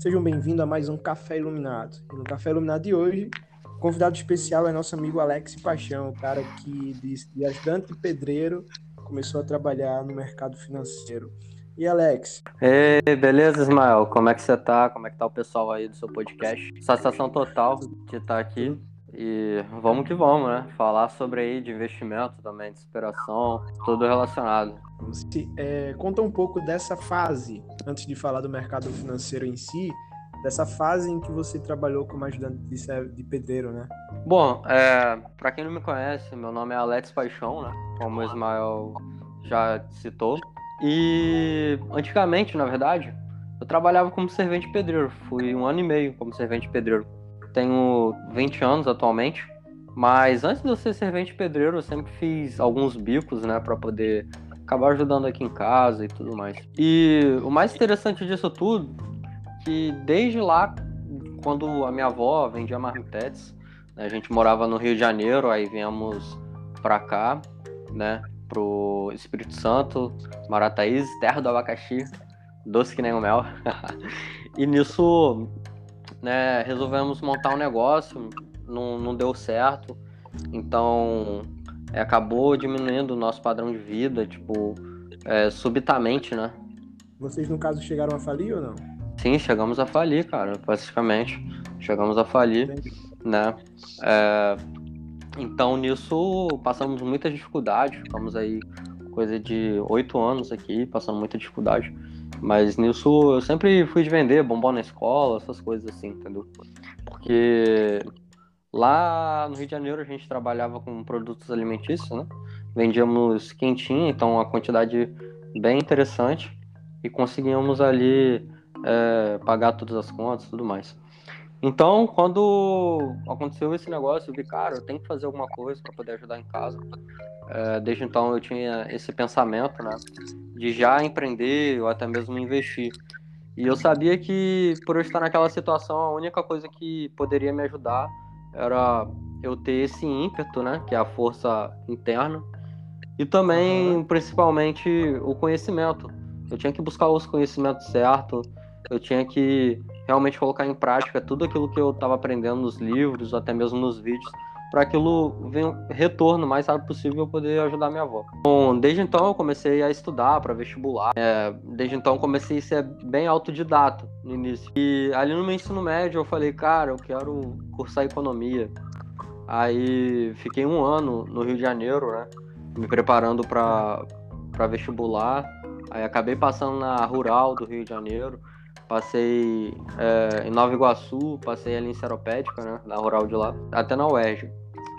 Sejam bem-vindos a mais um Café Iluminado. E no Café Iluminado de hoje, o convidado especial é nosso amigo Alex Paixão, o cara que de, de ajudante pedreiro começou a trabalhar no mercado financeiro. E Alex? Ei, beleza, Ismael? Como é que você tá? Como é que tá o pessoal aí do seu podcast? Satisfação total de estar aqui. E vamos que vamos, né? Falar sobre aí de investimento também, de inspiração, tudo relacionado. É, conta um pouco dessa fase, antes de falar do mercado financeiro em si, dessa fase em que você trabalhou como ajudante de, de pedreiro, né? Bom, é, para quem não me conhece, meu nome é Alex Paixão, né? Como o Ismael já citou. E antigamente, na verdade, eu trabalhava como servente pedreiro. Fui um ano e meio como servente pedreiro. Tenho 20 anos atualmente. Mas antes de eu ser servente pedreiro, eu sempre fiz alguns bicos, né, para poder acabar ajudando aqui em casa e tudo mais. E o mais interessante disso tudo, que desde lá, quando a minha avó vendia marmitetes, né, a gente morava no Rio de Janeiro, aí viemos para cá, né, pro Espírito Santo, Marataízes, terra do abacaxi, doce que nem o mel. e nisso, né, resolvemos montar um negócio, não, não deu certo, então é, acabou diminuindo o nosso padrão de vida, tipo, é, subitamente, né? Vocês, no caso, chegaram a falir ou não? Sim, chegamos a falir, cara, basicamente. Chegamos a falir, Entendi. né? É, então, nisso, passamos muita dificuldade. Ficamos aí coisa de oito anos aqui, passando muita dificuldade. Mas nisso, eu sempre fui de vender bombom na escola, essas coisas assim, entendeu? Porque lá no Rio de Janeiro a gente trabalhava com produtos alimentícios, né? Vendíamos quentinho, então a quantidade bem interessante. E conseguíamos ali é, pagar todas as contas e tudo mais. Então, quando aconteceu esse negócio, eu vi, cara, eu tenho que fazer alguma coisa para poder ajudar em casa. É, desde então eu tinha esse pensamento, né, de já empreender ou até mesmo investir. E eu sabia que por eu estar naquela situação, a única coisa que poderia me ajudar era eu ter esse ímpeto, né, que é a força interna, e também, principalmente, o conhecimento. Eu tinha que buscar os conhecimentos certos, eu tinha que realmente colocar em prática tudo aquilo que eu estava aprendendo nos livros, até mesmo nos vídeos, para aquilo venha retorno mais rápido possível eu poder ajudar minha avó. Bom, desde então eu comecei a estudar para vestibular. É, desde então comecei a ser bem autodidata no início. E ali no meu ensino médio eu falei, cara, eu quero cursar economia. Aí fiquei um ano no Rio de Janeiro, né, me preparando para vestibular. Aí acabei passando na rural do Rio de Janeiro Passei é, em Nova Iguaçu, passei ali em Seropédica, né, na rural de lá, até na UERJ.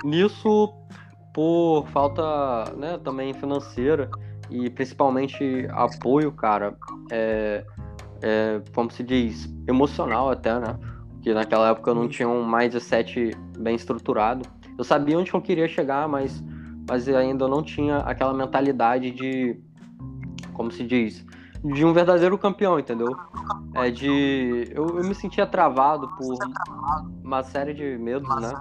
Nisso, por falta né, também financeira e principalmente apoio, cara, é, é, como se diz, emocional até, né? Porque naquela época eu não tinha um mindset bem estruturado. Eu sabia onde eu queria chegar, mas, mas ainda não tinha aquela mentalidade de, como se diz, de um verdadeiro campeão, entendeu? É de. Eu, eu me sentia travado por uma série de medos, né?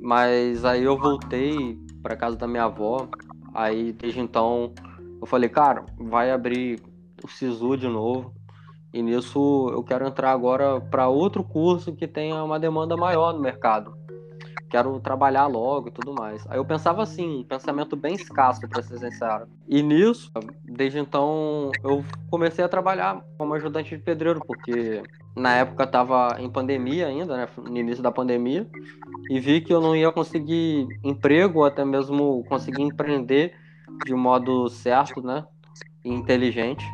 Mas aí eu voltei para casa da minha avó. Aí desde então eu falei, cara, vai abrir o SISU de novo. E nisso eu quero entrar agora para outro curso que tenha uma demanda maior no mercado quero trabalhar logo e tudo mais. Aí eu pensava assim, um pensamento bem escasso, para ser sincero. E nisso, desde então, eu comecei a trabalhar como ajudante de pedreiro, porque na época estava em pandemia ainda, né, no início da pandemia, e vi que eu não ia conseguir emprego, ou até mesmo conseguir empreender de modo certo, né, e inteligente.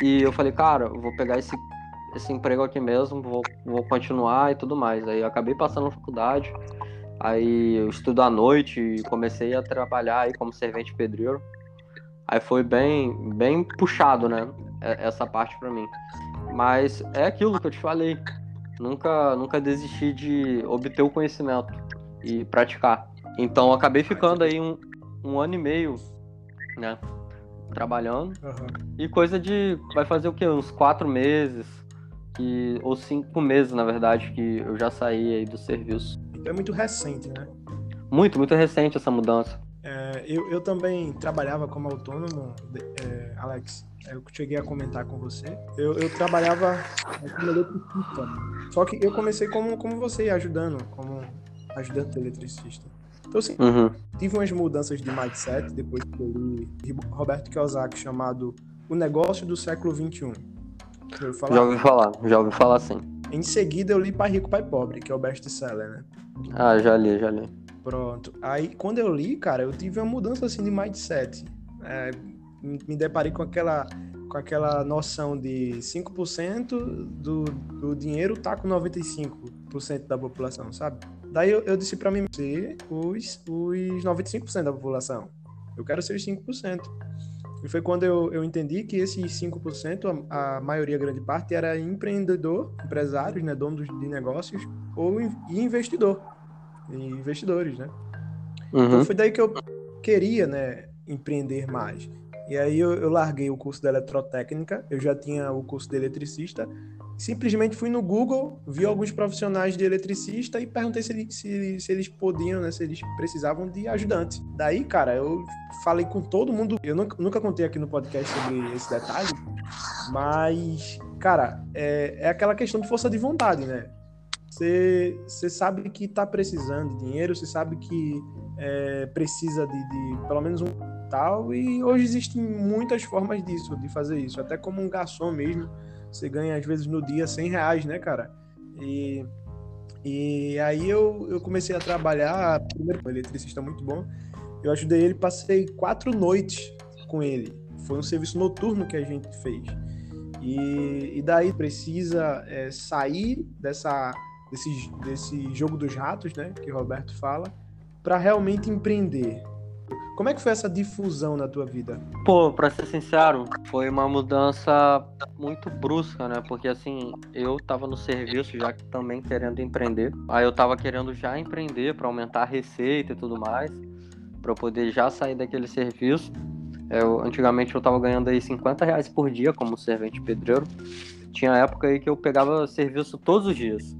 E eu falei, cara, eu vou pegar esse esse emprego aqui mesmo, vou, vou continuar e tudo mais. Aí eu acabei passando na faculdade, Aí eu estudo à noite e comecei a trabalhar aí como servente pedreiro. Aí foi bem, bem puxado, né? Essa parte para mim. Mas é aquilo que eu te falei. Nunca, nunca desisti de obter o conhecimento e praticar. Então acabei ficando aí um, um ano e meio, né? Trabalhando. Uhum. E coisa de. Vai fazer o quê? Uns quatro meses. Que, ou cinco meses, na verdade, que eu já saí aí do serviço é muito recente, né? Muito, muito recente essa mudança. É, eu, eu também trabalhava como autônomo, é, Alex. Eu cheguei a comentar com você. Eu, eu trabalhava como eletricista. Só que eu comecei como, como você, ajudando, como ajudante eletricista. Então, assim, uhum. tive umas mudanças de mindset depois que eu li Roberto Kiyosaki chamado O Negócio do Século XXI. Já ouvi falar, já ouvi falar sim. Em seguida, eu li Pai Rico, Pai Pobre, que é o best-seller, né? Ah, já li, já li. Pronto. Aí, quando eu li, cara, eu tive uma mudança, assim, de mindset. É, me deparei com aquela, com aquela noção de 5% do, do dinheiro tá com 95% da população, sabe? Daí eu, eu disse para mim ser os, os 95% da população. Eu quero ser os 5%. E foi quando eu, eu entendi que esses 5%, a, a maioria, grande parte, era empreendedor, empresários, né, donos de negócios, ou e investidor, e investidores, né? Uhum. Então foi daí que eu queria, né, empreender mais. E aí eu, eu larguei o curso de eletrotécnica, eu já tinha o curso de eletricista, simplesmente fui no Google, vi alguns profissionais de eletricista e perguntei se, se, se eles podiam, né, se eles precisavam de ajudante. Daí, cara, eu falei com todo mundo. Eu nunca, nunca contei aqui no podcast sobre esse detalhe, mas, cara, é, é aquela questão de força de vontade, né? Você sabe que tá precisando de dinheiro, você sabe que é, precisa de, de pelo menos um tal, e hoje existem muitas formas disso, de fazer isso, até como um garçom mesmo você ganha, às vezes, no dia 100 reais, né, cara? E, e aí eu, eu comecei a trabalhar, primeiro, um eletricista muito bom. Eu ajudei ele, passei quatro noites com ele. Foi um serviço noturno que a gente fez. E, e daí precisa é, sair dessa, desse, desse jogo dos ratos, né, que o Roberto fala, para realmente empreender. Como é que foi essa difusão na tua vida? Pô, pra ser sincero, foi uma mudança muito brusca, né? Porque assim, eu tava no serviço já também querendo empreender. Aí eu tava querendo já empreender para aumentar a receita e tudo mais, para poder já sair daquele serviço. Eu, antigamente eu tava ganhando aí 50 reais por dia como servente pedreiro. Tinha época aí que eu pegava serviço todos os dias.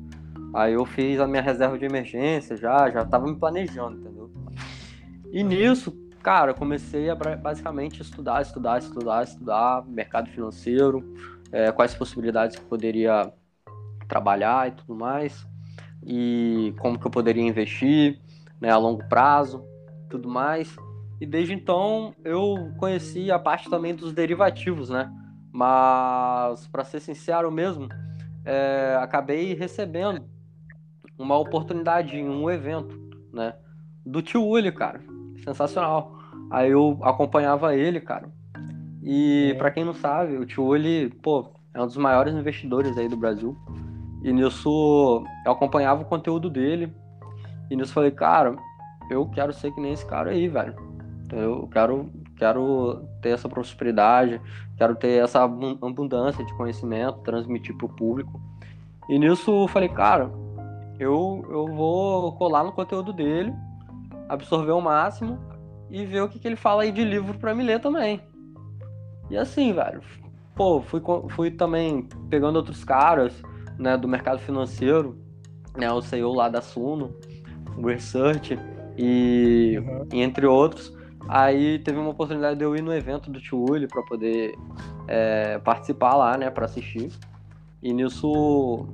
Aí eu fiz a minha reserva de emergência já, já tava me planejando, entendeu? E nisso, cara, comecei a basicamente estudar, estudar, estudar, estudar mercado financeiro, é, quais possibilidades que eu poderia trabalhar e tudo mais, e como que eu poderia investir né, a longo prazo, tudo mais. E desde então eu conheci a parte também dos derivativos, né? Mas, para ser sincero mesmo, é, acabei recebendo uma oportunidade em um evento, né? Do tio Uli, cara sensacional. Aí eu acompanhava ele, cara. E é. para quem não sabe, o Tio ele, pô, é um dos maiores investidores aí do Brasil. E nisso eu acompanhava o conteúdo dele. E nisso falei, cara, eu quero ser que nem esse cara aí, velho. Eu quero, quero ter essa prosperidade, quero ter essa abundância de conhecimento, transmitir pro público. E nisso eu falei, cara, eu, eu vou colar no conteúdo dele absorver o máximo e ver o que, que ele fala aí de livro para me ler também. E assim, velho, pô, fui, fui também pegando outros caras, né, do mercado financeiro, né, o CEO lá da Suno, o Research e, uhum. e, entre outros. Aí teve uma oportunidade de eu ir no evento do Tio Uli para poder é, participar lá, né, para assistir. E nisso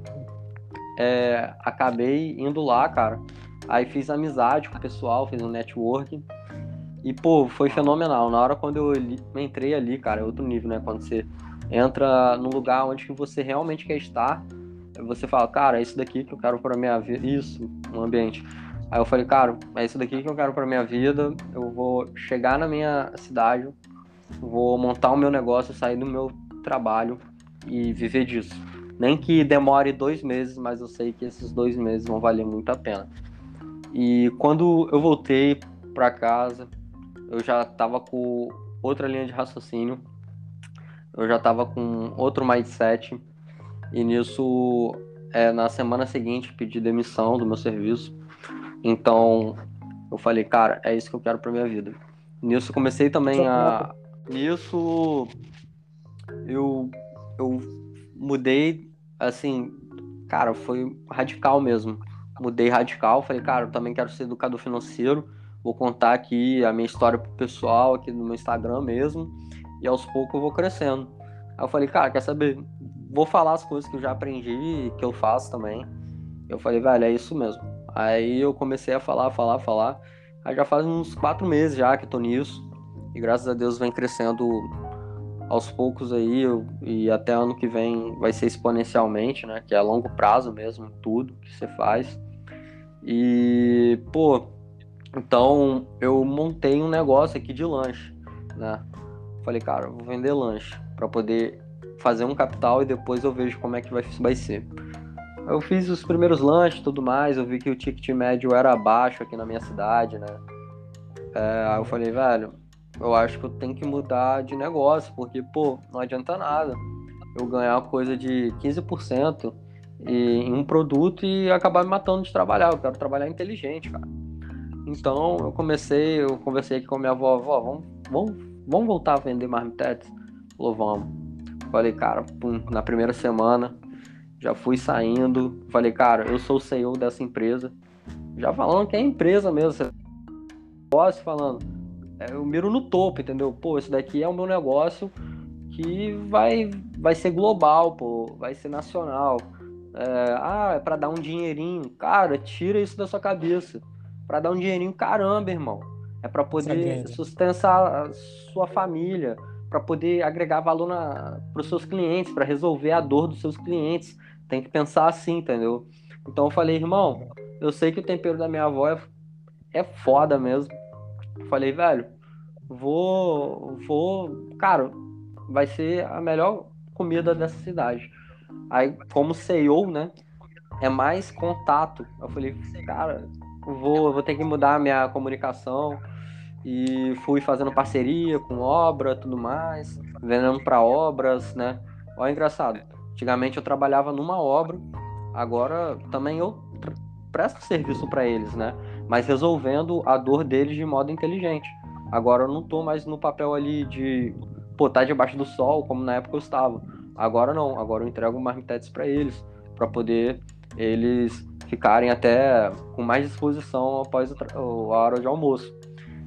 é, acabei indo lá, cara. Aí fiz amizade com o pessoal, fiz um networking. E, pô, foi fenomenal. Na hora quando eu entrei ali, cara, é outro nível, né? Quando você entra num lugar onde você realmente quer estar, você fala, cara, é isso daqui que eu quero para minha vida. Isso, um ambiente. Aí eu falei, cara, é isso daqui que eu quero para minha vida. Eu vou chegar na minha cidade, vou montar o meu negócio, sair do meu trabalho e viver disso. Nem que demore dois meses, mas eu sei que esses dois meses vão valer muito a pena. E quando eu voltei para casa, eu já estava com outra linha de raciocínio, eu já estava com outro mindset, e nisso, é, na semana seguinte, pedi demissão do meu serviço. Então, eu falei, cara, é isso que eu quero para minha vida. Nisso, comecei também a. Nisso, eu, eu mudei, assim, cara, foi radical mesmo mudei radical, falei, cara, eu também quero ser educador financeiro, vou contar aqui a minha história pro pessoal aqui no meu Instagram mesmo, e aos poucos eu vou crescendo. Aí eu falei, cara, quer saber? Vou falar as coisas que eu já aprendi, que eu faço também. Eu falei, velho, é isso mesmo. Aí eu comecei a falar, falar, falar. Aí já faz uns quatro meses já que eu tô nisso. E graças a Deus vem crescendo aos poucos aí. E até ano que vem vai ser exponencialmente, né? Que é a longo prazo mesmo, tudo que você faz. E, pô, então eu montei um negócio aqui de lanche, né? Falei, cara, vou vender lanche para poder fazer um capital e depois eu vejo como é que vai, vai ser. Eu fiz os primeiros lanches tudo mais, eu vi que o ticket médio era baixo aqui na minha cidade, né? É, aí eu falei, velho, eu acho que eu tenho que mudar de negócio, porque, pô, não adianta nada eu ganhar coisa de 15% em um produto e acabar me matando de trabalhar. Eu quero trabalhar inteligente, cara. Então eu comecei, eu conversei aqui com a minha avó, avó, vamos, vamos, vamos voltar a vender marmitetes? Falou, vamos. Falei, cara, pum, na primeira semana já fui saindo. Falei, cara, eu sou o CEO dessa empresa. Já falando que é empresa mesmo. Negócio falando. É, eu miro no topo, entendeu? Pô, isso daqui é o meu negócio que vai, vai ser global, pô, vai ser nacional. É, ah, é pra dar um dinheirinho. Cara, tira isso da sua cabeça. Pra dar um dinheirinho, caramba, irmão. É para poder sustentar a sua família, para poder agregar valor para os seus clientes, para resolver a dor dos seus clientes. Tem que pensar assim, entendeu? Então eu falei, irmão, eu sei que o tempero da minha avó é, é foda mesmo. Eu falei, velho, vou, vou, cara, vai ser a melhor comida dessa cidade. Aí, como CEO, né, é mais contato. Eu falei, cara, vou, vou ter que mudar a minha comunicação. E fui fazendo parceria com obra, tudo mais, vendendo para obras, né? Olha, engraçado. Antigamente eu trabalhava numa obra, agora também eu presto serviço para eles, né? Mas resolvendo a dor deles de modo inteligente. Agora eu não tô mais no papel ali de, pô, tá debaixo do sol, como na época eu estava. Agora não, agora eu entrego marmitetes para eles, para poder eles ficarem até com mais disposição após a hora de almoço.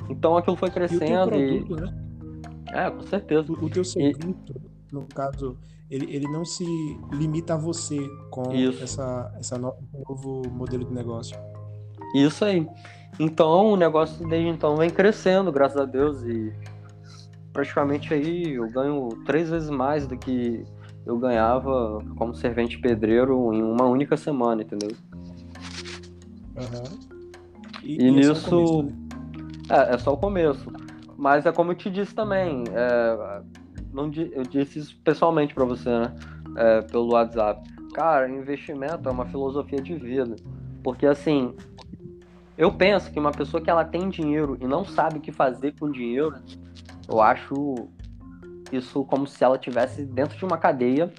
Então aquilo foi crescendo e. Produto, e... Né? É, com certeza. O, o teu serviço, e... no caso, ele, ele não se limita a você com Isso. essa, essa no, novo modelo de negócio. Isso aí. Então o negócio desde então vem crescendo, graças a Deus, e praticamente aí eu ganho três vezes mais do que eu ganhava como servente pedreiro em uma única semana, entendeu? Uhum. E, e, nisso. É, é, só o começo. Mas é como eu te disse também. É, não, eu disse isso pessoalmente para você, né? É, pelo WhatsApp. Cara, investimento é uma filosofia de vida. Porque assim, eu penso que uma pessoa que ela tem dinheiro e não sabe o que fazer com dinheiro, eu acho isso como se ela tivesse dentro de uma cadeia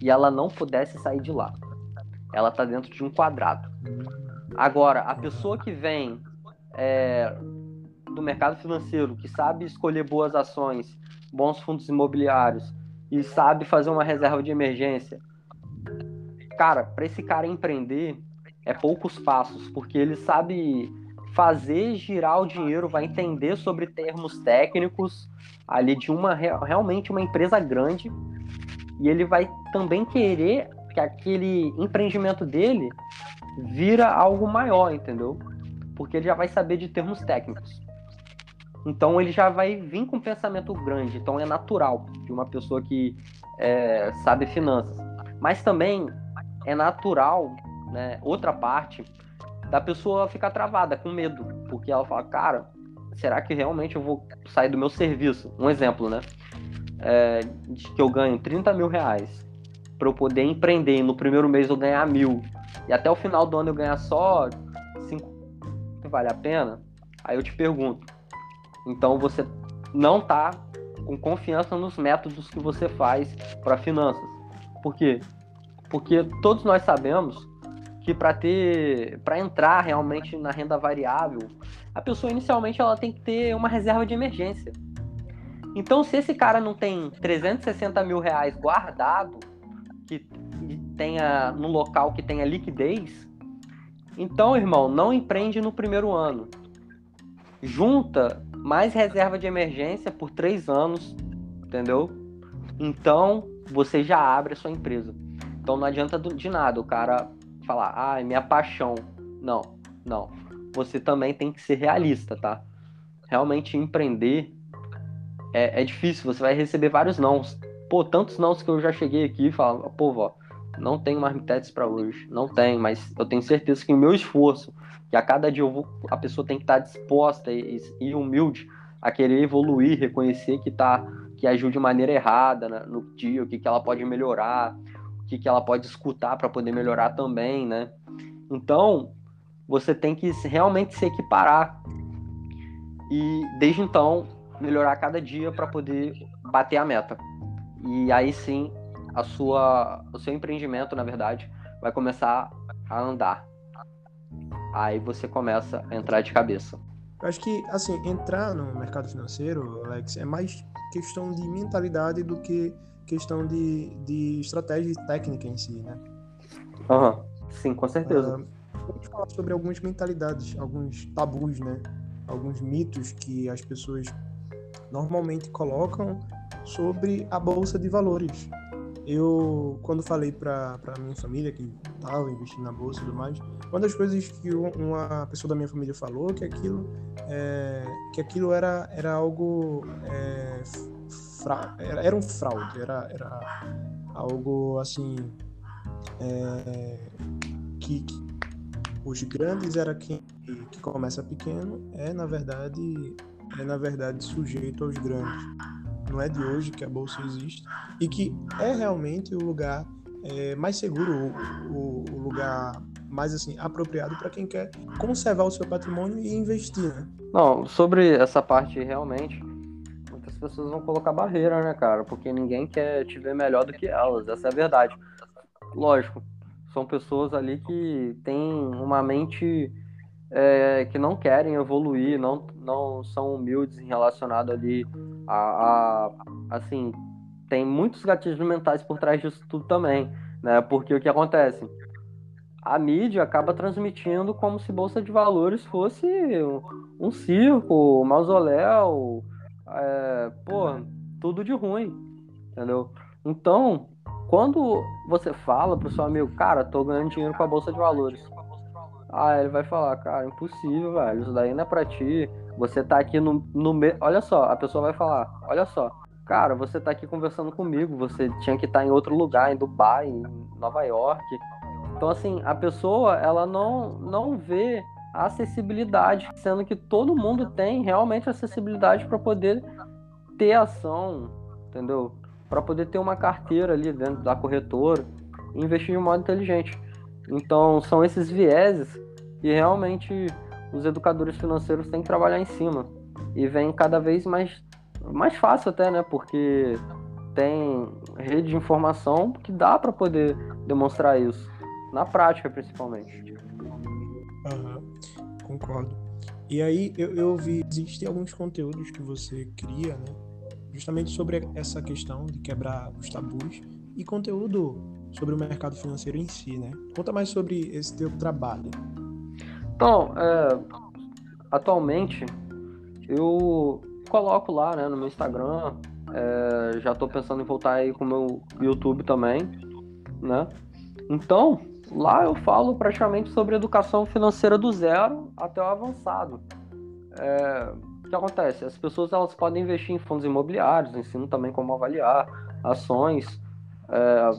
e ela não pudesse sair de lá. Ela tá dentro de um quadrado. Agora, a pessoa que vem é, do mercado financeiro, que sabe escolher boas ações, bons fundos imobiliários e sabe fazer uma reserva de emergência. Cara, para esse cara empreender é poucos passos, porque ele sabe fazer girar o dinheiro, vai entender sobre termos técnicos ali de uma realmente uma empresa grande e ele vai também querer que aquele empreendimento dele vira algo maior, entendeu? Porque ele já vai saber de termos técnicos. Então ele já vai vir com um pensamento grande. Então é natural de uma pessoa que é, sabe finanças. Mas também é natural, né, outra parte, da pessoa ficar travada, com medo. Porque ela fala, cara, será que realmente eu vou sair do meu serviço? Um exemplo, né? É, de que eu ganho 30 mil reais para eu poder empreender e no primeiro mês eu ganhar mil e até o final do ano eu ganhar só 5 vale a pena? Aí eu te pergunto, então você não tá com confiança nos métodos que você faz para finanças. Por quê? Porque todos nós sabemos que para ter para entrar realmente na renda variável, a pessoa inicialmente ela tem que ter uma reserva de emergência. Então, se esse cara não tem 360 mil reais guardado, que tenha no local que tenha liquidez, então, irmão, não empreende no primeiro ano. junta mais reserva de emergência por três anos, entendeu? Então você já abre a sua empresa. Então não adianta de nada o cara falar, ah, é minha paixão. Não, não. Você também tem que ser realista, tá? Realmente empreender é, é difícil, você vai receber vários nãos. Pô, tantos nãos que eu já cheguei aqui e falo, pô, vó, não tenho marmitetes para hoje. Não tem, mas eu tenho certeza que o meu esforço, que a cada dia vou, a pessoa tem que estar disposta e, e, humilde a querer evoluir, reconhecer que tá que agiu de maneira errada né, no dia, o que, que ela pode melhorar, que, que ela pode escutar para poder melhorar também, né? Então, você tem que realmente se equiparar. E desde então, melhorar cada dia para poder bater a meta. E aí sim, a sua, o seu empreendimento, na verdade, vai começar a andar. Aí você começa a entrar de cabeça. Eu acho que, assim, entrar no mercado financeiro, Alex, é mais questão de mentalidade do que questão de, de estratégia técnica em si, né? Uhum. sim, com certeza. Uh, vamos falar sobre algumas mentalidades, alguns tabus, né? Alguns mitos que as pessoas normalmente colocam sobre a bolsa de valores. Eu, quando falei para minha família que estava investindo na bolsa e tudo mais, uma das coisas que uma pessoa da minha família falou que aquilo, é, que aquilo era, era algo. É, fra, era, era um fraude, era, era algo assim. É, que, que, os grandes era quem que começa pequeno, é na verdade é na verdade sujeito aos grandes não é de hoje que a bolsa existe e que é realmente o lugar é, mais seguro, o, o, lugar mais assim apropriado para quem quer conservar o seu patrimônio e investir. Né? Não, sobre essa parte realmente, pessoas vão colocar barreira, né, cara? Porque ninguém quer te ver melhor do que elas. Essa é a verdade. Lógico, são pessoas ali que têm uma mente é, que não querem evoluir, não, não são humildes em relacionado ali a, a, assim, tem muitos gatilhos mentais por trás disso tudo também, né? Porque o que acontece? A mídia acaba transmitindo como se bolsa de valores fosse um, circo, um mausoléu, é, pô, tudo de ruim, entendeu? Então, quando você fala pro seu amigo, cara, tô ganhando dinheiro com a bolsa de valores, ah, ele vai falar, cara, impossível, velho. Isso daí não é pra ti. Você tá aqui no, no meio. Olha só, a pessoa vai falar, olha só. Cara, você tá aqui conversando comigo. Você tinha que estar tá em outro lugar, em Dubai, em Nova York. Então, assim, a pessoa, ela não, não vê acessibilidade, sendo que todo mundo tem realmente acessibilidade para poder ter ação, entendeu? Para poder ter uma carteira ali dentro da corretora e investir de modo inteligente. Então, são esses vieses que realmente os educadores financeiros têm que trabalhar em cima. E vem cada vez mais, mais fácil até, né? Porque tem rede de informação que dá para poder demonstrar isso. Na prática, principalmente. Uhum, concordo. E aí, eu, eu vi, existem alguns conteúdos que você cria, né? Justamente sobre essa questão de quebrar os tabus. E conteúdo sobre o mercado financeiro em si, né? Conta mais sobre esse teu trabalho. Então, é, atualmente eu coloco lá, né, no meu Instagram. É, já estou pensando em voltar aí com o meu YouTube também, né? Então, lá eu falo praticamente sobre educação financeira do zero até o avançado. É, o que acontece? As pessoas elas podem investir em fundos imobiliários, ensino também como avaliar ações, é,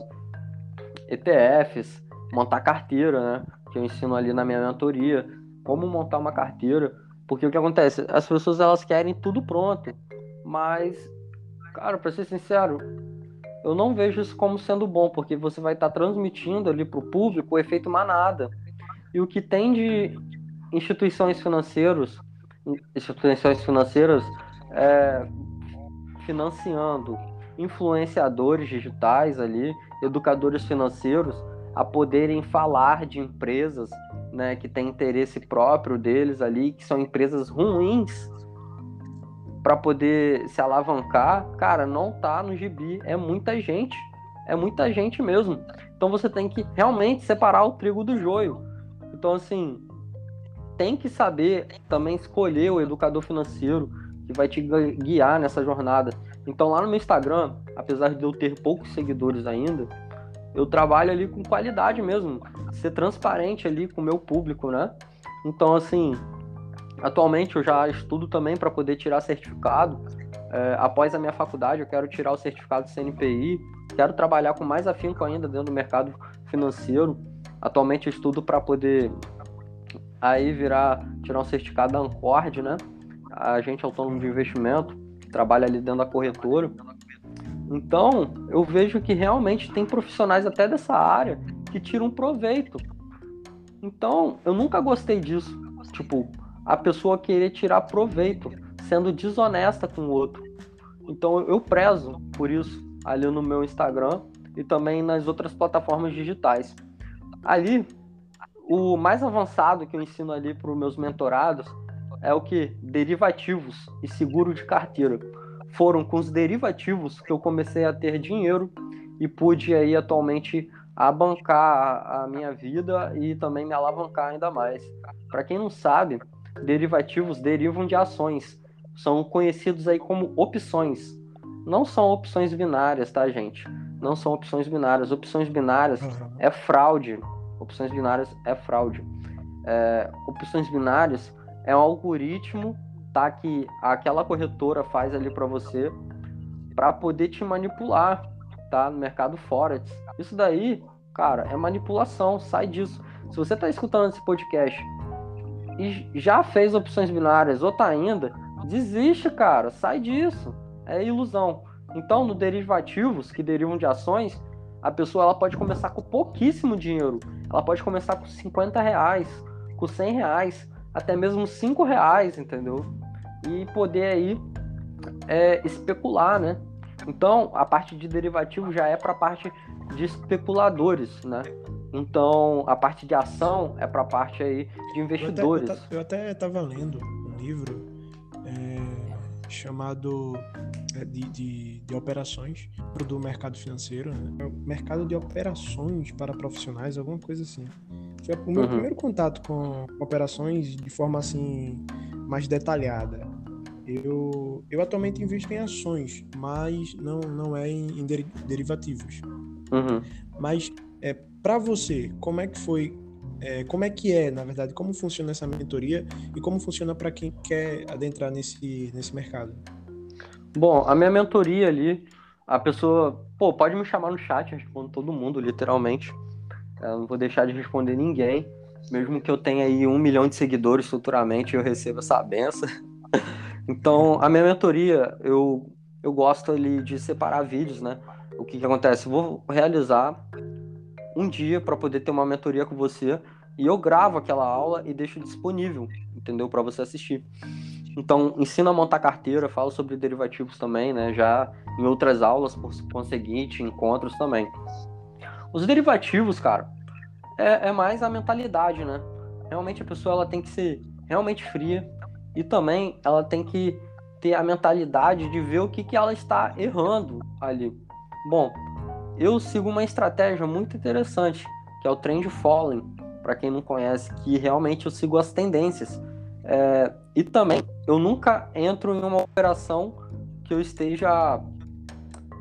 ETFs, montar carteira, né? Que eu ensino ali na minha mentoria, como montar uma carteira. Porque o que acontece? As pessoas elas querem tudo pronto, mas, cara, para ser sincero, eu não vejo isso como sendo bom, porque você vai estar tá transmitindo ali para o público o efeito manada. E o que tem de instituições financeiras, instituições financeiras é, financiando influenciadores digitais ali educadores financeiros a poderem falar de empresas né, que têm interesse próprio deles ali, que são empresas ruins para poder se alavancar, cara, não tá no gibi, é muita gente, é muita gente mesmo. Então você tem que realmente separar o trigo do joio. Então assim, tem que saber também escolher o educador financeiro que vai te guiar nessa jornada. Então lá no meu Instagram, apesar de eu ter poucos seguidores ainda, eu trabalho ali com qualidade mesmo, ser transparente ali com o meu público, né? Então assim, atualmente eu já estudo também para poder tirar certificado. É, após a minha faculdade, eu quero tirar o certificado CNPI, quero trabalhar com mais afinco ainda dentro do mercado financeiro. Atualmente eu estudo para poder aí virar tirar um certificado da Ancord, né? Agente autônomo de investimento, trabalha ali dentro da corretora. Então, eu vejo que realmente tem profissionais até dessa área que tiram proveito. Então, eu nunca gostei disso. Tipo, a pessoa querer tirar proveito, sendo desonesta com o outro. Então, eu prezo por isso ali no meu Instagram e também nas outras plataformas digitais. Ali, o mais avançado que eu ensino ali para os meus mentorados é o que? Derivativos e seguro de carteira foram com os derivativos que eu comecei a ter dinheiro e pude aí atualmente abancar a minha vida e também me alavancar ainda mais. Para quem não sabe, derivativos derivam de ações, são conhecidos aí como opções. Não são opções binárias, tá, gente? Não são opções binárias. Opções binárias uhum. é fraude. Opções binárias é fraude. É, opções binárias é um algoritmo tá que aquela corretora faz ali para você para poder te manipular, tá? No mercado forex. Isso daí, cara, é manipulação, sai disso. Se você tá escutando esse podcast e já fez opções binárias ou tá ainda, desiste, cara, sai disso. É ilusão. Então, no derivativos que derivam de ações, a pessoa ela pode começar com pouquíssimo dinheiro. Ela pode começar com 50 reais, com 100 reais, até mesmo 5 reais, entendeu? e poder aí é, especular, né? Então, a parte de derivativo já é para a parte de especuladores, né? Então, a parte de ação é para a parte aí de investidores. Eu até estava lendo um livro é, chamado é, de, de, de, operações do mercado financeiro, né? Mercado de operações para profissionais, alguma coisa assim. Foi o meu uhum. primeiro contato com operações de forma assim mais detalhada. Eu, eu atualmente invisto em ações, mas não, não é em, em derivativos. Uhum. Mas é, para você, como é que foi? É, como é que é, na verdade, como funciona essa mentoria e como funciona para quem quer adentrar nesse, nesse mercado? Bom, a minha mentoria ali, a pessoa, pô, pode me chamar no chat, eu respondo todo mundo, literalmente. Eu não vou deixar de responder ninguém. Mesmo que eu tenha aí um milhão de seguidores futuramente, eu recebo essa benção. Então, a minha mentoria, eu, eu gosto ali de separar vídeos, né? O que, que acontece? Vou realizar um dia para poder ter uma mentoria com você e eu gravo aquela aula e deixo disponível, entendeu? Para você assistir. Então, ensino a montar carteira, falo sobre derivativos também, né? Já em outras aulas, por conseguinte, encontros também. Os derivativos, cara, é, é mais a mentalidade, né? Realmente a pessoa ela tem que ser realmente fria e também ela tem que ter a mentalidade de ver o que, que ela está errando ali. Bom, eu sigo uma estratégia muito interessante, que é o trend following, para quem não conhece, que realmente eu sigo as tendências. É, e também eu nunca entro em uma operação que eu esteja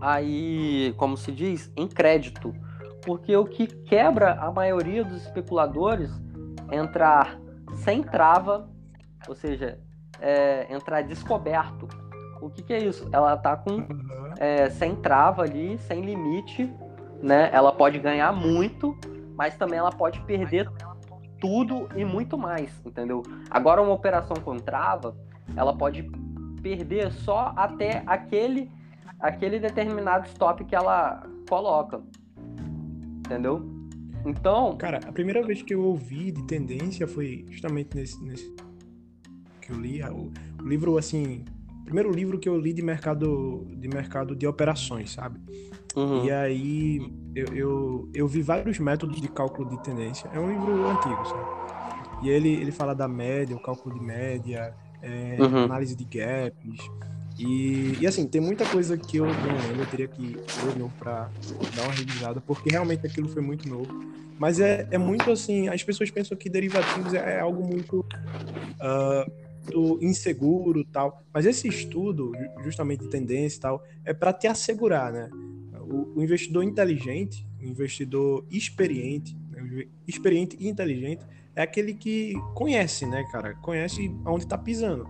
aí, como se diz, em crédito porque o que quebra a maioria dos especuladores é entrar sem trava, ou seja, é, entrar descoberto. O que, que é isso? Ela tá com uhum. é, sem trava ali, sem limite, né? Ela pode ganhar muito, mas também ela pode perder tudo e muito mais, entendeu? Agora uma operação com trava, ela pode perder só até aquele aquele determinado stop que ela coloca entendeu? Então. Cara, a primeira vez que eu ouvi de tendência foi justamente nesse. nesse que eu li. O, o livro, assim. Primeiro livro que eu li de mercado de, mercado de operações, sabe? Uhum. E aí eu, eu, eu, vi vários métodos de cálculo de tendência. É um livro antigo, sabe? E ele, ele fala da média, o cálculo de média, é, uhum. análise de gaps. E, e, assim, tem muita coisa que eu não lembro, eu teria que ler novo pra dar uma revisada, porque realmente aquilo foi muito novo. Mas é, é muito assim, as pessoas pensam que derivativos é, é algo muito uh, inseguro tal. Mas esse estudo, justamente de tendência e tal, é para te assegurar, né? O, o, investidor inteligente, o investidor experiente, né? experiente e inteligente, é aquele que conhece, né, cara? Conhece aonde está pisando.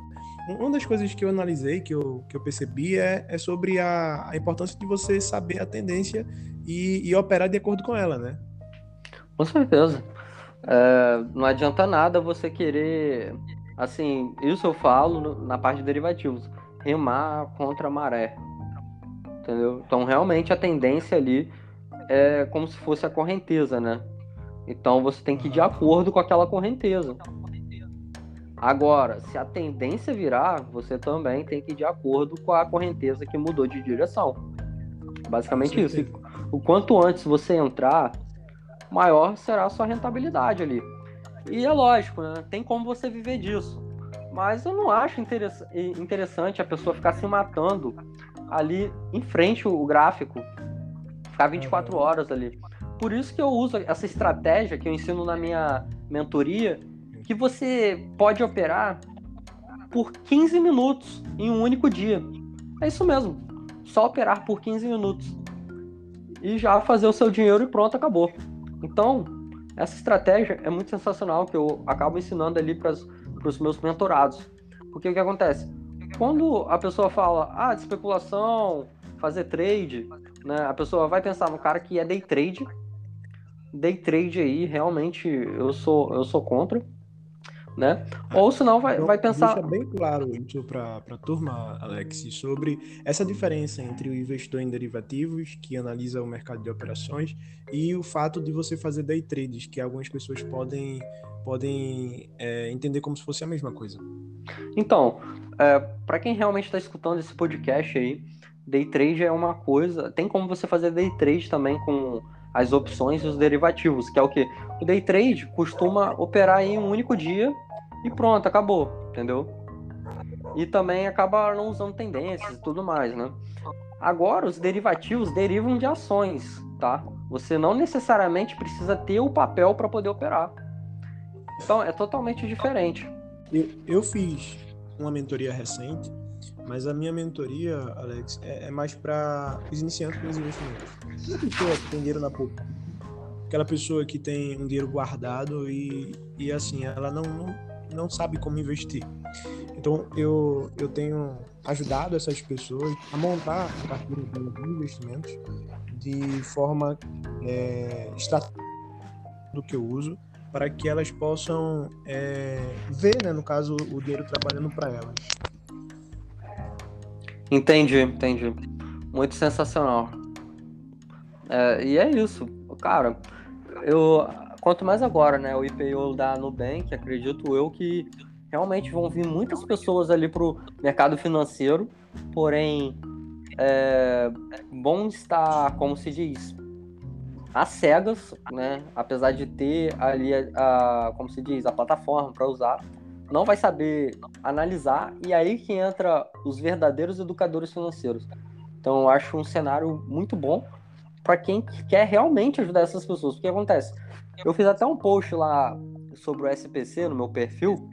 Uma das coisas que eu analisei, que eu, que eu percebi, é, é sobre a, a importância de você saber a tendência e, e operar de acordo com ela, né? Com certeza. É, não adianta nada você querer. Assim, isso eu falo na parte de derivativos. Remar contra a maré. Entendeu? Então, realmente, a tendência ali é como se fosse a correnteza, né? Então, você tem que ir de acordo com aquela correnteza. Agora, se a tendência virar, você também tem que ir de acordo com a correnteza que mudou de direção. Basicamente isso. O quanto antes você entrar, maior será a sua rentabilidade ali. E é lógico, né? tem como você viver disso. Mas eu não acho interessante a pessoa ficar se matando ali em frente o gráfico, ficar 24 horas ali. Por isso que eu uso essa estratégia que eu ensino na minha mentoria, que você pode operar por 15 minutos em um único dia. É isso mesmo. Só operar por 15 minutos. E já fazer o seu dinheiro e pronto, acabou. Então, essa estratégia é muito sensacional que eu acabo ensinando ali para os meus mentorados. Porque o que acontece? Quando a pessoa fala, ah, de especulação, fazer trade, né? A pessoa vai pensar no cara que é day trade. Day trade aí, realmente, eu sou, eu sou contra né? Ou senão vai, então, vai pensar. Deixa bem claro isso para a turma, Alex, sobre essa diferença entre o investidor em derivativos, que analisa o mercado de operações, e o fato de você fazer day trades, que algumas pessoas podem, podem é, entender como se fosse a mesma coisa. Então, é, para quem realmente está escutando esse podcast aí, day trade é uma coisa. Tem como você fazer day trade também com as opções e os derivativos, que é o que? O day trade costuma operar em um único dia e pronto, acabou, entendeu? E também acaba não usando tendências e tudo mais, né? Agora, os derivativos derivam de ações, tá? Você não necessariamente precisa ter o papel para poder operar. Então, é totalmente diferente. Eu, eu fiz uma mentoria recente mas a minha mentoria, Alex, é, é mais para os iniciantes nos investimentos. Aquela pessoa que tem dinheiro na poupa, aquela pessoa que tem um dinheiro guardado e, e assim, ela não, não, não sabe como investir. Então, eu, eu tenho ajudado essas pessoas a montar a carteira de investimentos de forma é, estratégica do que eu uso para que elas possam é, ver, né, no caso, o dinheiro trabalhando para elas. Entendi, entendi. Muito sensacional. É, e é isso, cara. Eu quanto mais agora, né? O IPO da Nubank, acredito eu que realmente vão vir muitas pessoas ali pro mercado financeiro, porém é bom estar, como se diz, às cegas, né? Apesar de ter ali a, a como se diz, a plataforma para usar, não vai saber analisar, e aí que entra os verdadeiros educadores financeiros. Então eu acho um cenário muito bom para quem quer realmente ajudar essas pessoas. O que acontece? Eu fiz até um post lá sobre o SPC no meu perfil,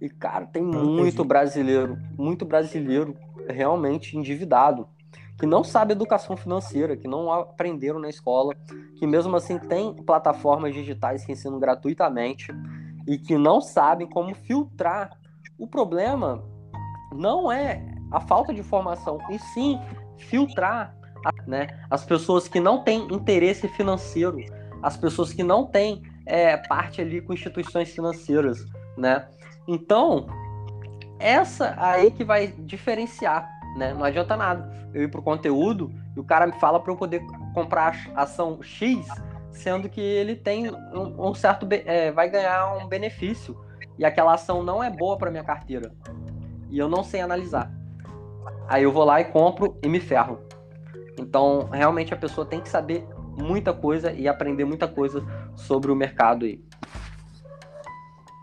e cara, tem muito brasileiro, muito brasileiro realmente endividado, que não sabe educação financeira, que não aprenderam na escola, que mesmo assim tem plataformas digitais que ensinam gratuitamente e que não sabem como filtrar. O problema não é a falta de informação, e sim filtrar né, as pessoas que não têm interesse financeiro, as pessoas que não têm é, parte ali com instituições financeiras, né? Então, essa aí que vai diferenciar, né? Não adianta nada eu ir pro conteúdo e o cara me fala para eu poder comprar ação X sendo que ele tem um, um certo é, vai ganhar um benefício e aquela ação não é boa para minha carteira e eu não sei analisar. Aí eu vou lá e compro e me ferro. Então, realmente a pessoa tem que saber muita coisa e aprender muita coisa sobre o mercado aí.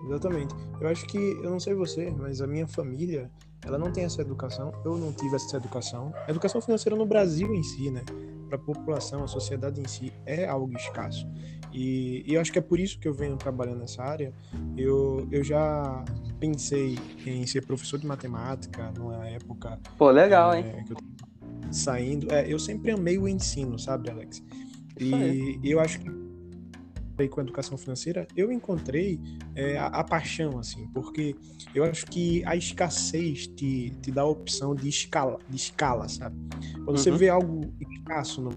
Exatamente. Eu acho que, eu não sei você, mas a minha família, ela não tem essa educação. Eu não tive essa educação. A educação financeira no Brasil em si, né? Para a população, a sociedade em si, é algo escasso. E, e, eu acho que é por isso que eu venho trabalhando nessa área. Eu, eu já pensei em ser professor de matemática numa época. Pô, legal, é, hein? Saindo. É, eu sempre amei o ensino, sabe, Alex? E eu acho que aí com a educação financeira, eu encontrei é, a, a, paixão, assim, porque eu acho que a escassez te, te dá a opção de escala, de escala, sabe? Quando uhum. você vê algo escasso, no,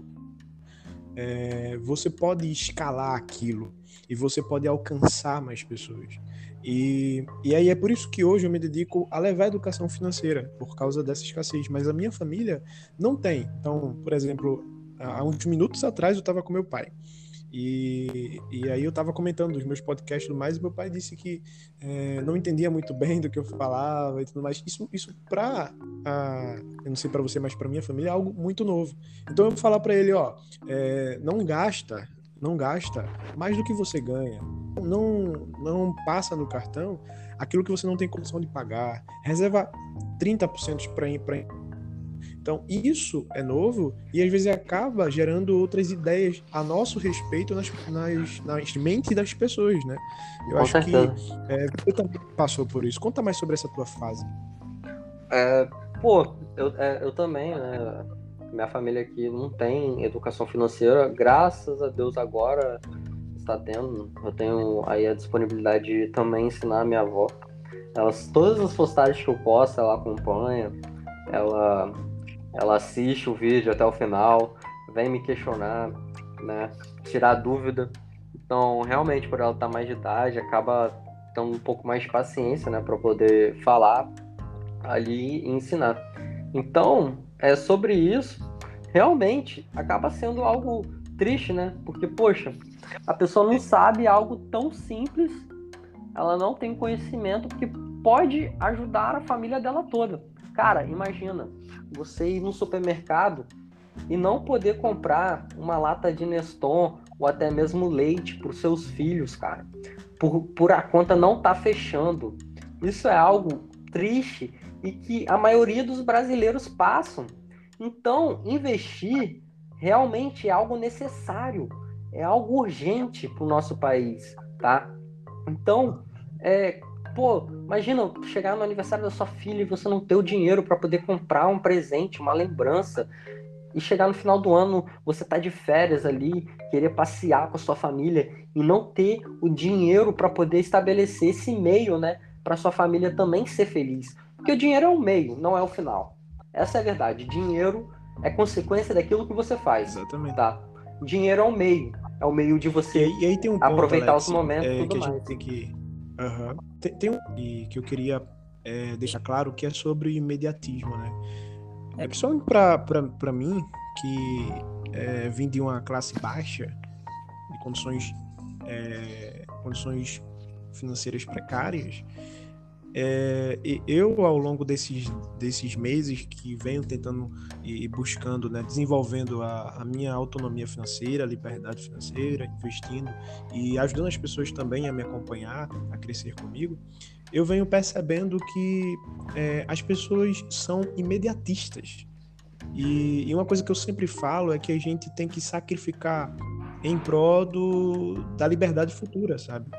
é, você pode escalar aquilo e você pode alcançar mais pessoas. E, e aí é por isso que hoje eu me dedico a levar a educação financeira, por causa dessa escassez. Mas a minha família não tem. Então, por exemplo, há uns minutos atrás eu estava com meu pai. E, e aí eu estava comentando dos meus podcasts e mais, e meu pai disse que é, não entendia muito bem do que eu falava e tudo mais. Isso, isso para, eu não sei para você, mas para minha família é algo muito novo. Então eu vou falar para ele, ó, é, não gasta, não gasta mais do que você ganha. Não, não passa no cartão aquilo que você não tem condição de pagar. Reserva 30% para então, isso é novo e às vezes acaba gerando outras ideias a nosso respeito nas, nas, nas mentes das pessoas, né? Eu Com acho certeza. que é, você também passou por isso. Conta mais sobre essa tua fase. É, pô, eu, é, eu também, né? Minha família aqui não tem educação financeira, graças a Deus agora está tendo. Eu tenho aí a disponibilidade de também ensinar a minha avó. Elas, todas as postagens que eu posto, ela acompanha, ela ela assiste o vídeo até o final, vem me questionar, né? Tirar dúvida. Então, realmente, por ela estar mais de idade, acaba tendo um pouco mais de paciência, né? Para poder falar ali e ensinar. Então, é sobre isso. Realmente, acaba sendo algo triste, né? Porque, poxa, a pessoa não sabe algo tão simples, ela não tem conhecimento que pode ajudar a família dela toda. Cara, imagina você ir no supermercado e não poder comprar uma lata de Neston ou até mesmo leite para os seus filhos, cara, por, por a conta não tá fechando. Isso é algo triste e que a maioria dos brasileiros passam. Então, investir realmente é algo necessário, é algo urgente para o nosso país, tá? Então, é, Pô, imagina chegar no aniversário da sua filha e você não ter o dinheiro para poder comprar um presente, uma lembrança. E chegar no final do ano, você tá de férias ali, querer passear com a sua família e não ter o dinheiro para poder estabelecer esse meio, né, para sua família também ser feliz. Porque o dinheiro é o meio, não é o final. Essa é a verdade. Dinheiro é consequência daquilo que você faz. Exatamente. Tá? Dinheiro é o meio, é o meio de você e aí, tem um aproveitar Alex, os momentos é, que mais. A gente tem que Uhum. Tem, tem, um que eu queria é, deixar claro que é sobre imediatismo, né? É principalmente para mim, que é, vim de uma classe baixa, de condições, é, condições financeiras precárias, é, eu, ao longo desses, desses meses que venho tentando e buscando, né, desenvolvendo a, a, minha autonomia financeira, liberdade financeira, investindo e ajudando as pessoas também a me acompanhar, a crescer comigo, eu venho percebendo que é, as pessoas são imediatistas. E, e, uma coisa que eu sempre falo é que a gente tem que sacrificar em prol do, da liberdade futura, sabe?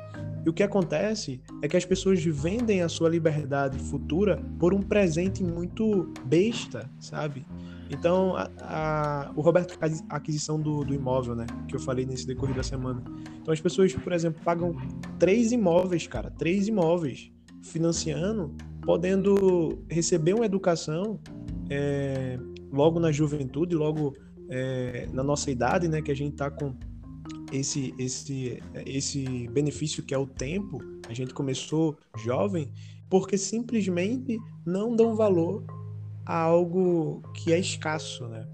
E o que acontece é que as pessoas vendem a sua liberdade futura por um presente muito besta, sabe? Então, a, a, o Roberto, a aquisição do, do, imóvel, né? Que eu falei nesse decorrer da semana. Então, as pessoas, por exemplo, pagam três imóveis, cara, três imóveis, financiando, podendo receber uma educação é, logo na juventude, logo é, na nossa idade, né? Que a gente tá com esse, esse, esse benefício que é o tempo, a gente começou jovem, porque simplesmente não dão valor a algo que é escasso, né?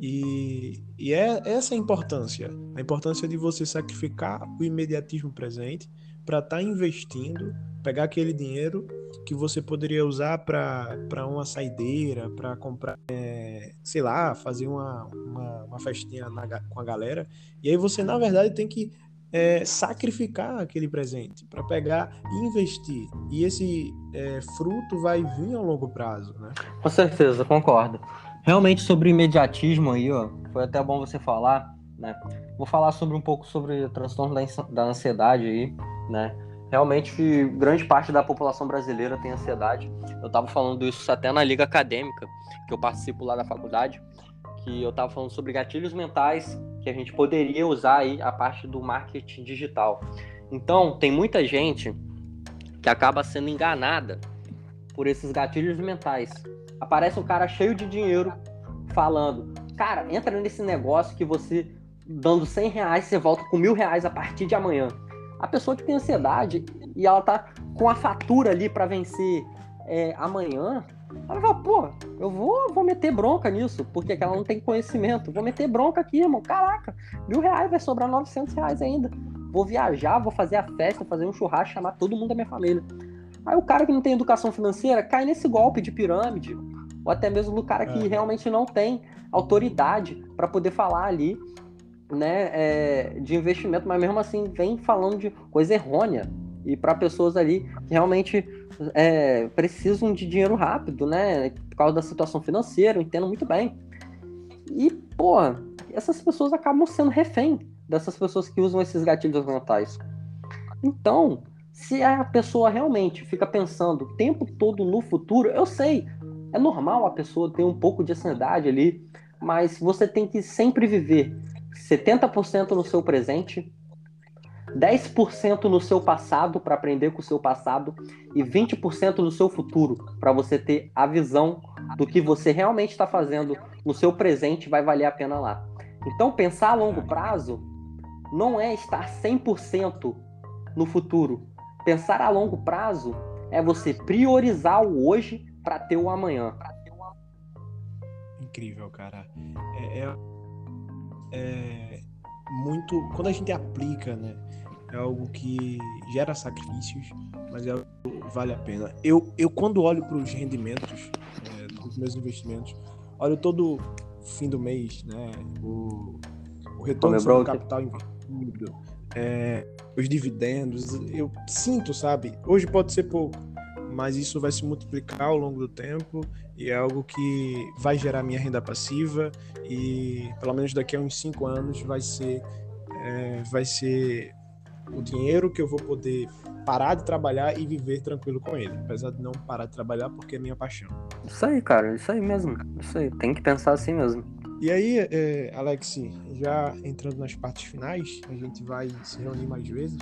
E, e é essa a importância, a importância de você sacrificar o imediatismo presente para estar tá investindo, pegar aquele dinheiro que você poderia usar para uma saideira, para comprar, é, sei lá, fazer uma, uma, uma festinha na, com a galera. E aí você, na verdade, tem que é, sacrificar aquele presente para pegar e investir. E esse é, fruto vai vir ao longo prazo, né? Com certeza, concordo. Realmente sobre imediatismo aí, ó, foi até bom você falar, né? Vou falar sobre um pouco sobre o transtorno da ansiedade aí, né? Realmente, grande parte da população brasileira tem ansiedade. Eu estava falando isso até na liga acadêmica, que eu participo lá da faculdade, que eu estava falando sobre gatilhos mentais que a gente poderia usar aí a parte do marketing digital. Então, tem muita gente que acaba sendo enganada por esses gatilhos mentais. Aparece um cara cheio de dinheiro falando, cara, entra nesse negócio que você dando 100 reais você volta com mil reais a partir de amanhã. A pessoa que tem ansiedade e ela tá com a fatura ali para vencer é, amanhã, ela fala, pô, eu vou, vou meter bronca nisso, porque ela não tem conhecimento. Vou meter bronca aqui, irmão. Caraca, mil reais vai sobrar 900 reais ainda. Vou viajar, vou fazer a festa, fazer um churrasco, chamar todo mundo da minha família. Aí o cara que não tem educação financeira cai nesse golpe de pirâmide, ou até mesmo do cara que é. realmente não tem autoridade para poder falar ali, né, é, de investimento, mas mesmo assim vem falando de coisa errônea e para pessoas ali que realmente é, precisam de dinheiro rápido, né, por causa da situação financeira, eu entendo muito bem. E, pô, essas pessoas acabam sendo refém dessas pessoas que usam esses gatilhos mentais. Então, se a pessoa realmente fica pensando o tempo todo no futuro, eu sei, é normal a pessoa ter um pouco de ansiedade ali, mas você tem que sempre viver 70% no seu presente, 10% no seu passado para aprender com o seu passado e 20% no seu futuro para você ter a visão do que você realmente está fazendo no seu presente vai valer a pena lá. Então, pensar a longo prazo não é estar 100% no futuro. Pensar a longo prazo é você priorizar o hoje para ter o amanhã. Incrível, cara. É, é, é, muito. Quando a gente aplica, né? É algo que gera sacrifícios, mas é vale a pena. Eu, eu quando olho para os rendimentos é, dos meus investimentos, olho todo fim do mês, né? O, o retorno sobre o capital investido, é, os dividendos. Eu sinto, sabe? Hoje pode ser pouco, mas isso vai se multiplicar ao longo do tempo e é algo que vai gerar minha renda passiva e pelo menos daqui a uns cinco anos vai ser é, vai ser o dinheiro que eu vou poder parar de trabalhar e viver tranquilo com ele, apesar de não parar de trabalhar porque é minha paixão. Isso aí, cara, isso aí mesmo, isso aí, tem que pensar assim mesmo. E aí, é, Alex, já entrando nas partes finais, a gente vai se reunir mais vezes,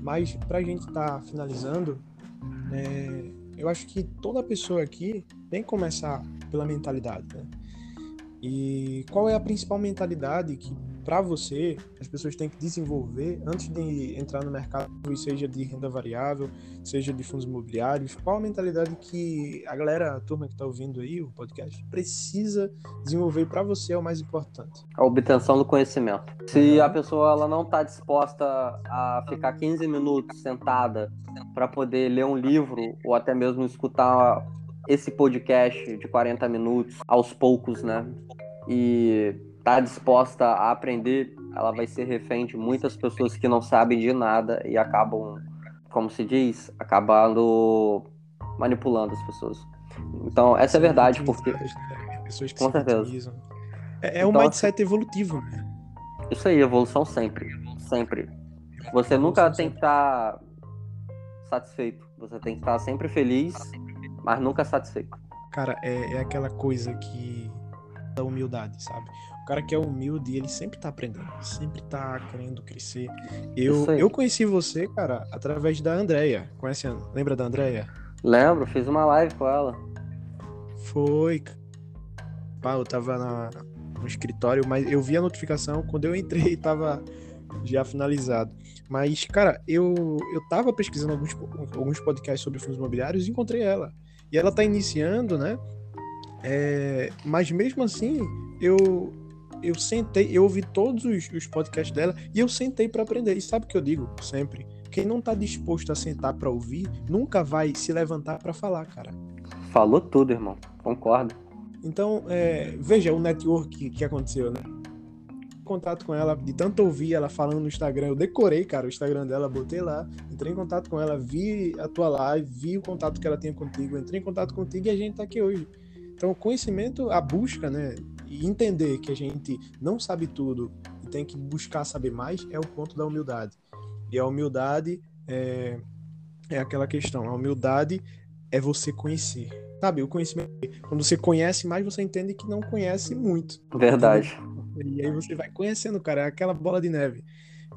mas para a gente estar tá finalizando, é, eu acho que toda pessoa aqui tem que começar pela mentalidade, né? E qual é a principal mentalidade que para você, as pessoas têm que desenvolver antes de entrar no mercado, seja de renda variável, seja de fundos imobiliários? Qual a mentalidade que a galera, a turma que está ouvindo aí o podcast, precisa desenvolver para você é o mais importante? A obtenção do conhecimento. Se a pessoa ela não está disposta a ficar 15 minutos sentada para poder ler um livro ou até mesmo escutar esse podcast de 40 minutos aos poucos, né? E está disposta a aprender, ela vai ser refém de muitas pessoas que não sabem de nada e acabam, como se diz, acabando manipulando as pessoas. Então, essa é a verdade, porque. Pessoas que Com certeza. É, é um então, mindset evolutivo, né? Isso aí, evolução sempre. Sempre. Você nunca tem que estar tá satisfeito. Você tem que estar tá sempre feliz, mas nunca satisfeito. Cara, é, é aquela coisa que. Da humildade, sabe? cara que é humilde, ele sempre tá aprendendo, sempre tá querendo crescer. Eu, eu conheci você, cara, através da Andrea. Conhece? Lembra da Andrea? Lembro, fiz uma live com ela. Foi. Pá, eu tava na, no escritório, mas eu vi a notificação quando eu entrei, tava já finalizado. Mas, cara, eu, eu tava pesquisando alguns, alguns podcasts sobre fundos imobiliários e encontrei ela. E ela tá iniciando, né? É, mas mesmo assim, eu, eu sentei, eu ouvi todos os, os podcasts dela e eu sentei para aprender. E sabe o que eu digo sempre? Quem não tá disposto a sentar para ouvir, nunca vai se levantar para falar, cara. Falou tudo, irmão. Concordo. Então, é, veja o network que, que aconteceu, né? contato com ela, de tanto ouvir ela falando no Instagram, eu decorei, cara, o Instagram dela, botei lá, entrei em contato com ela, vi a tua live, vi o contato que ela tinha contigo, entrei em contato contigo e a gente tá aqui hoje. Então, o conhecimento, a busca, né, e entender que a gente não sabe tudo e tem que buscar saber mais é o ponto da humildade. E a humildade é, é aquela questão. A humildade é você conhecer. Sabe, o conhecimento. Quando você conhece mais, você entende que não conhece muito. Verdade. E aí você vai conhecendo, cara, é aquela bola de neve.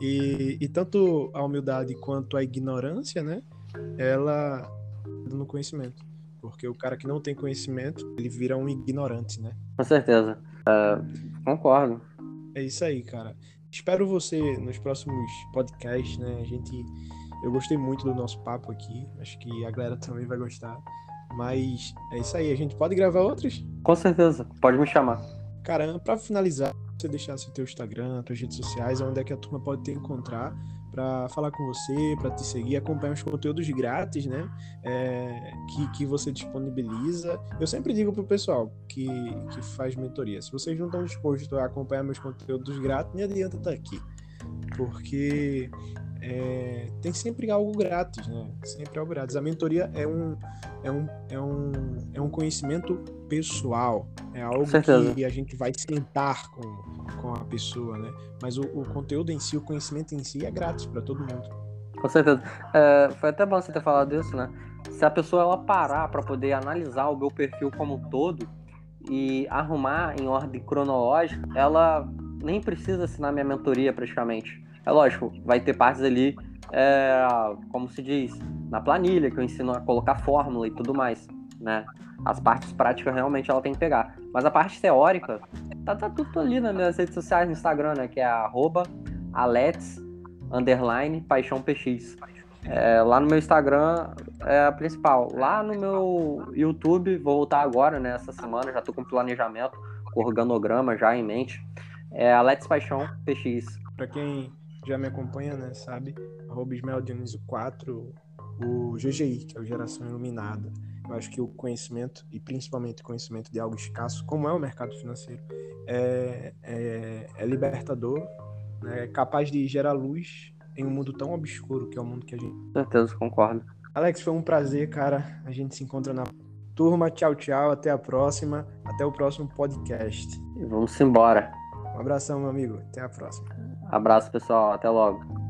E, e tanto a humildade quanto a ignorância, né? Ela no conhecimento. Porque o cara que não tem conhecimento, ele vira um ignorante, né? Com certeza. Uh, concordo. É isso aí, cara. Espero você nos próximos podcasts, né? A gente. Eu gostei muito do nosso papo aqui. Acho que a galera também vai gostar. Mas é isso aí. A gente pode gravar outros? Com certeza. Pode me chamar. Cara, pra finalizar, você deixasse o teu Instagram, tuas redes sociais, onde é que a turma pode te encontrar para falar com você, para te seguir, acompanhar os conteúdos grátis, né? É, que, que você disponibiliza. Eu sempre digo pro pessoal que, que faz mentoria: se vocês não estão dispostos a acompanhar meus conteúdos grátis, nem adianta estar aqui. Porque é, tem sempre algo grátis, né? Sempre algo grátis. A mentoria é um, é um, é um, é um conhecimento pessoal. É algo que a gente vai sentar com, com a pessoa, né? Mas o, o conteúdo em si, o conhecimento em si é grátis para todo mundo. Com certeza. É, foi até bom você ter falado isso, né? Se a pessoa ela parar para poder analisar o meu perfil como um todo e arrumar em ordem cronológica, ela nem precisa assinar minha mentoria praticamente é lógico, vai ter partes ali, é, como se diz, na planilha, que eu ensino a colocar fórmula e tudo mais, né? As partes práticas realmente ela tem que pegar. Mas a parte teórica, tá, tá tudo ali nas minhas redes sociais, no Instagram, né? Que é arroba underline, paixão px. É, lá no meu Instagram é a principal. Lá no meu YouTube, vou voltar agora, né? Essa semana, já tô com planejamento, com organograma já em mente. É Alex Paixão PX. Para quem já me acompanha, né, sabe? Arroba Ismael Dionísio 4, o GGI, que é o Geração Iluminada. Eu acho que o conhecimento, e principalmente o conhecimento de algo escasso, como é o mercado financeiro, é, é, é libertador, né, é capaz de gerar luz em um mundo tão obscuro que é o mundo que a gente. Com certeza, concordo. Alex, foi um prazer, cara. A gente se encontra na turma. Tchau, tchau. Até a próxima. Até o próximo podcast. E vamos embora. Um abração, meu amigo. Até a próxima. Abraço, pessoal. Até logo.